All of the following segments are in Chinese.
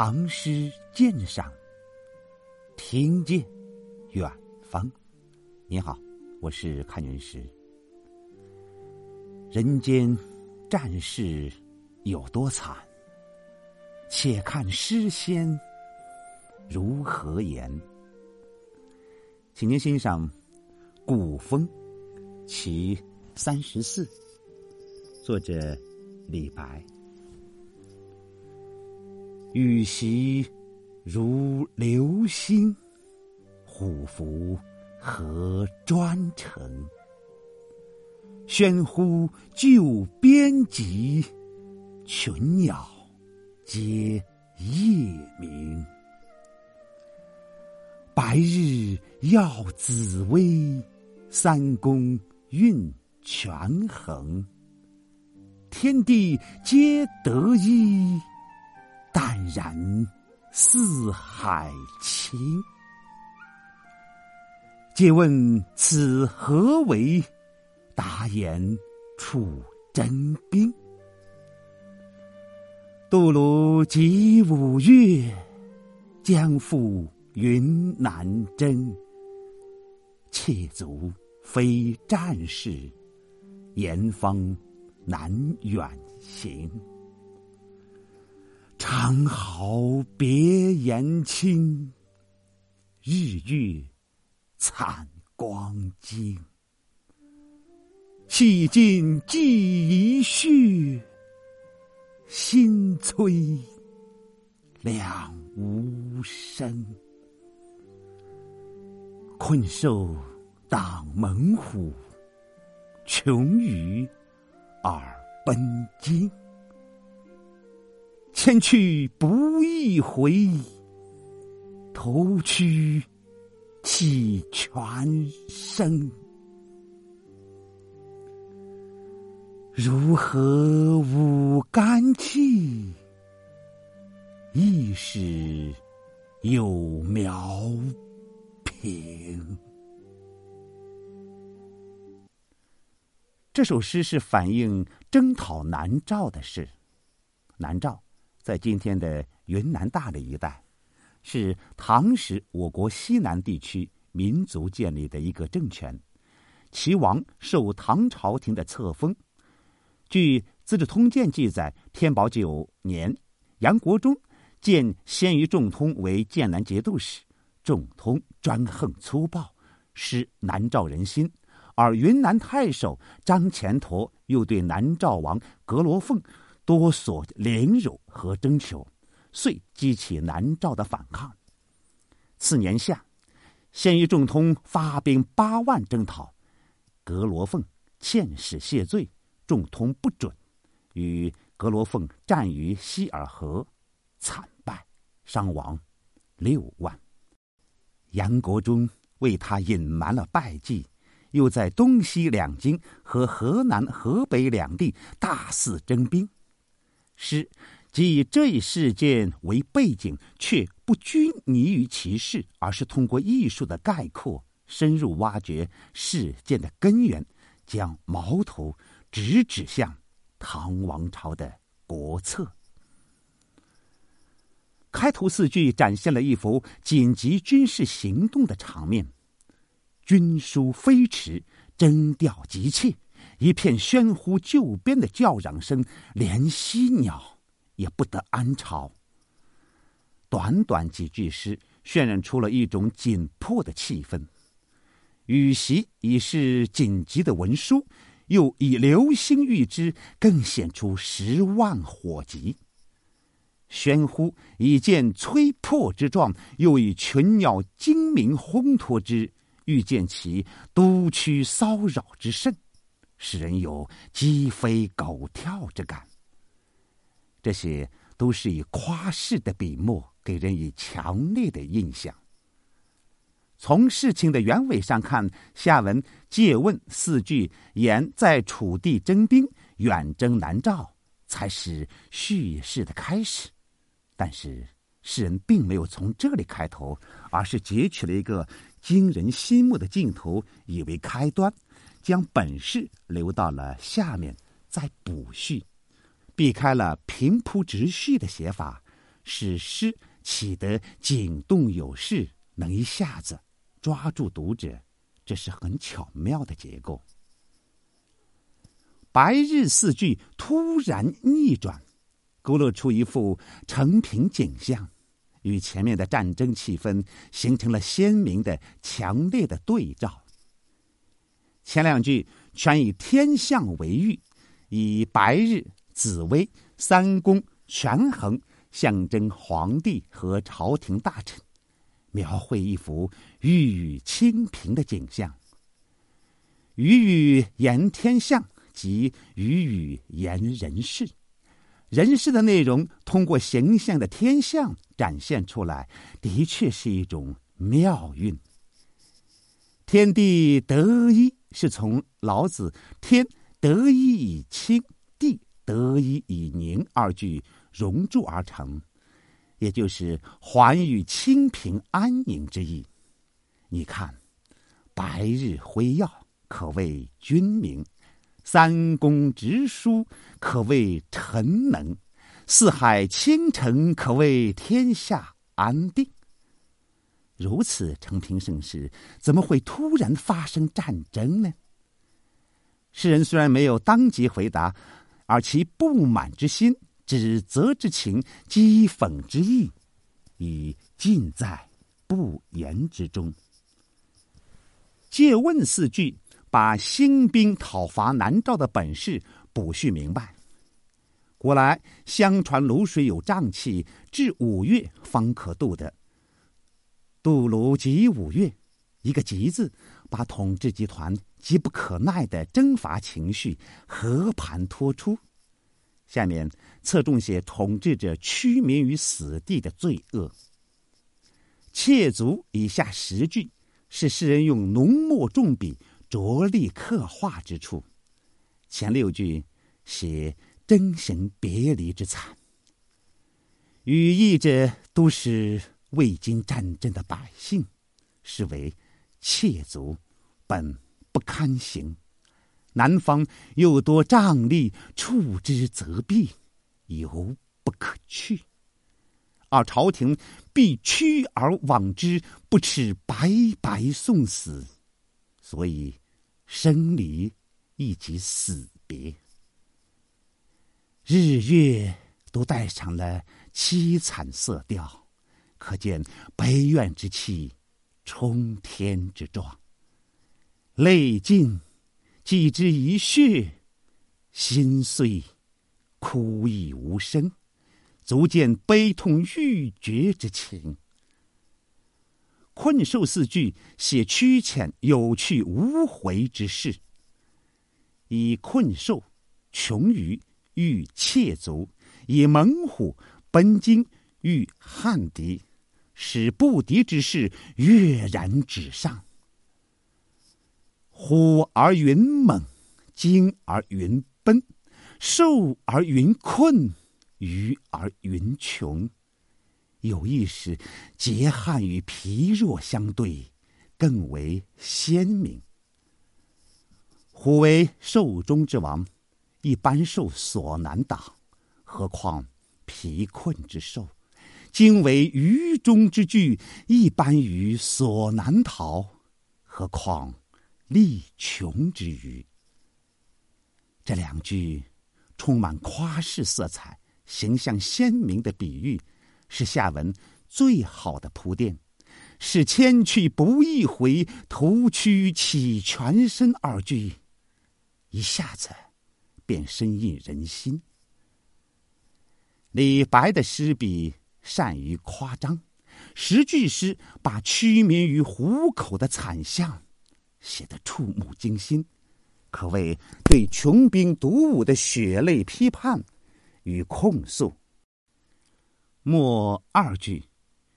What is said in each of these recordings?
唐诗鉴赏，听见远方。你好，我是看云石。人间战事有多惨？且看诗仙如何言。请您欣赏《古风·其三十四》，作者李白。羽檄如流星，虎符何专程？喧呼救边籍，群鸟皆夜鸣。白日耀紫薇，三公运权衡。天地皆得一。然四海清。借问此何为？答言处真兵。杜庐及五岳，将赴云南征。妾足非战士，严方难远行。长号别言轻，日月惨光惊。气尽寄一绪，心摧两无声。困兽当猛虎，穷鱼耳奔惊。千去不易回，头躯弃全身。如何无肝气？亦是有苗平。这首诗是反映征讨南诏的事。南诏。在今天的云南大理一带，是唐时我国西南地区民族建立的一个政权。齐王受唐朝廷的册封。据《资治通鉴》记载，天宝九年，杨国忠建先于仲通为剑南节度使。仲通专横粗暴，失南诏人心，而云南太守张虔陀又对南诏王阁罗凤。多所凌辱和征求，遂激起南诏的反抗。次年夏，鲜于仲通发兵八万征讨，格罗凤遣使谢罪，仲通不准，与格罗凤战于西尔河，惨败，伤亡六万。杨国忠为他隐瞒了败绩，又在东西两京和河南、河北两地大肆征兵。诗即以这一事件为背景，却不拘泥于其事，而是通过艺术的概括，深入挖掘事件的根源，将矛头直指向唐王朝的国策。开头四句展现了一幅紧急军事行动的场面，军书飞驰，征调急切。一片喧呼救边的叫嚷声，连犀鸟也不得安巢。短短几句诗，渲染出了一种紧迫的气氛。羽檄已是紧急的文书，又以流星喻之，更显出十万火急。喧呼以见摧破之状，又以群鸟惊鸣烘托之，欲见其都区骚扰之甚。使人有鸡飞狗跳之感。这些都是以夸饰的笔墨，给人以强烈的印象。从事情的原委上看，下文借问四句言在楚地征兵，远征南诏，才是叙事的开始。但是诗人并没有从这里开头，而是截取了一个惊人心目的镜头，以为开端。将本事留到了下面再补叙，避开了平铺直叙的写法，使诗起得景动有势，能一下子抓住读者，这是很巧妙的结构。白日四句突然逆转，勾勒出一幅成平景象，与前面的战争气氛形成了鲜明的、强烈的对照。前两句全以天象为喻，以白日、紫薇、三公、权衡象征皇帝和朝廷大臣，描绘一幅玉宇清平的景象。予语言天象。即语语言人事，人事的内容通过形象的天象展现出来，的确是一种妙韵。天地得一，是从老子“天得一以清，地得一以宁”二句融铸而成，也就是寰宇清平安宁之意。你看，白日辉耀，可谓君明。三公直书，可谓臣能；四海倾城，可谓天下安定。如此成平盛世，怎么会突然发生战争呢？诗人虽然没有当即回答，而其不满之心、指责之情、讥讽之意，已尽在不言之中。借问四句。把兴兵讨伐南诏的本事补叙明白。古来相传泸水有瘴气，至五月方可渡的。渡泸即五月，一个“吉”字，把统治集团急不可耐的征伐情绪和盘托出。下面侧重写统治者屈民于死地的罪恶。切足以下十句，是诗人用浓墨重笔。着力刻画之处，前六句写真行别离之惨，语意者都是未经战争的百姓，是为妾族，本不堪行。南方又多瘴疠，触之则毙，犹不可去。而朝廷必趋而往之，不耻白白送死。所以，生离亦即死别，日月都带上了凄惨色调，可见悲怨之气冲天之状。泪尽，几之一血；心碎，哭亦无声，足见悲痛欲绝之情。困兽四句写曲浅有去无回之事，以困兽、穷鱼欲窃足，以猛虎、奔鲸喻汉敌，使不敌之势跃然纸上。虎而云猛，惊而云奔，兽而云困，鱼而云穷。有意识，桀悍与疲弱相对，更为鲜明。虎为兽中之王，一般兽所难挡，何况疲困之兽？今为鱼中之巨，一般鱼所难逃，何况力穷之鱼？这两句充满夸饰色彩，形象鲜明的比喻。是下文最好的铺垫，是“千去不易回，图区起全身”二句，一下子便深印人心。李白的诗笔善于夸张，十句诗把屈民于虎口的惨象写得触目惊心，可谓对穷兵黩武的血泪批判与控诉。末二句，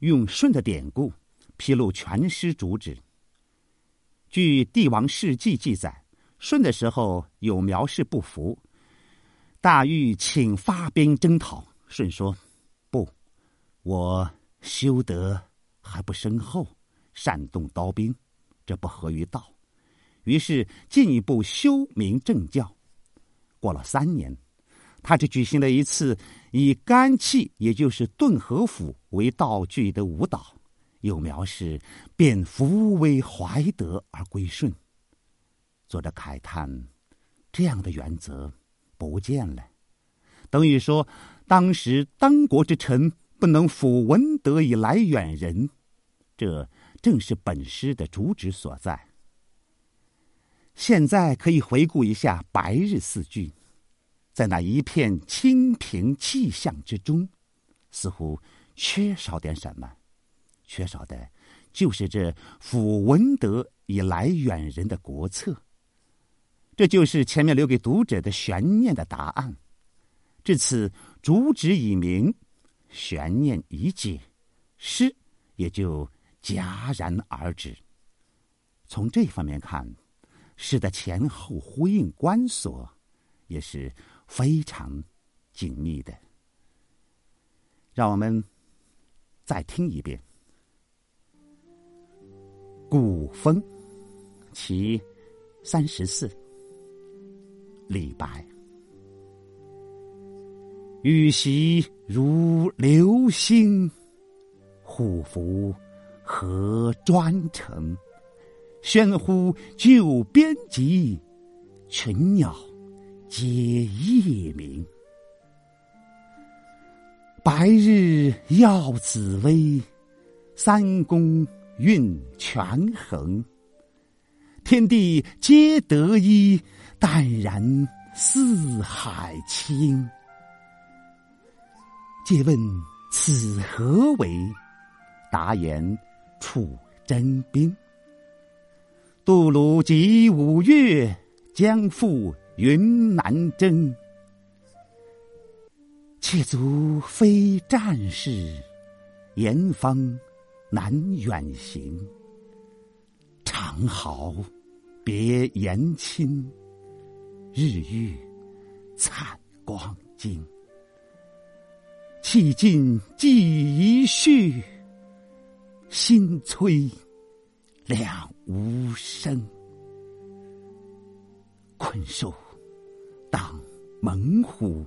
用舜的典故披露全诗主旨。据《帝王世纪》记载，舜的时候有苗氏不服，大禹请发兵征讨。舜说：“，我修德还不深厚，善动刀兵，这不合于道。”于是进一步修明正教。过了三年，他只举行了一次以肝气，也就是顿和府为道具的舞蹈，又描示便福为怀德而归顺。作者慨叹，这样的原则不见了，等于说当时当国之臣不能抚文德以来远人，这正是本诗的主旨所在。现在可以回顾一下白日四句。在那一片清平气象之中，似乎缺少点什么，缺少的，就是这抚文德以来远人的国策。这就是前面留给读者的悬念的答案。至此，主旨已明，悬念已解，诗也就戛然而止。从这方面看，诗的前后呼应关锁，也是。非常紧密的，让我们再听一遍《古风》其三十四。李白：羽檄如流星，虎符何专程？喧呼救边籍，群鸟。皆夜鸣，白日耀紫薇，三公运权衡。天地皆得一，淡然四海清。借问此何为？答言楚真兵。杜鲁及五岳，将赴。云南征，妾足非战士，严方难远行。长好别言亲，日月灿光惊。气尽寄遗绪，心摧两无声。困兽。当猛虎，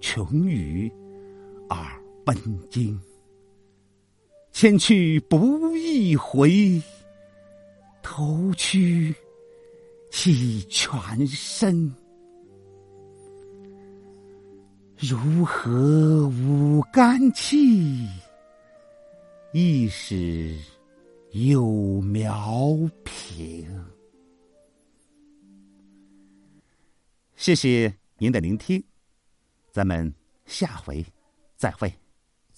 穷鱼而奔惊。千去不易回，头屈弃全身。如何无干气？亦是有苗平。谢谢您的聆听，咱们下回再会。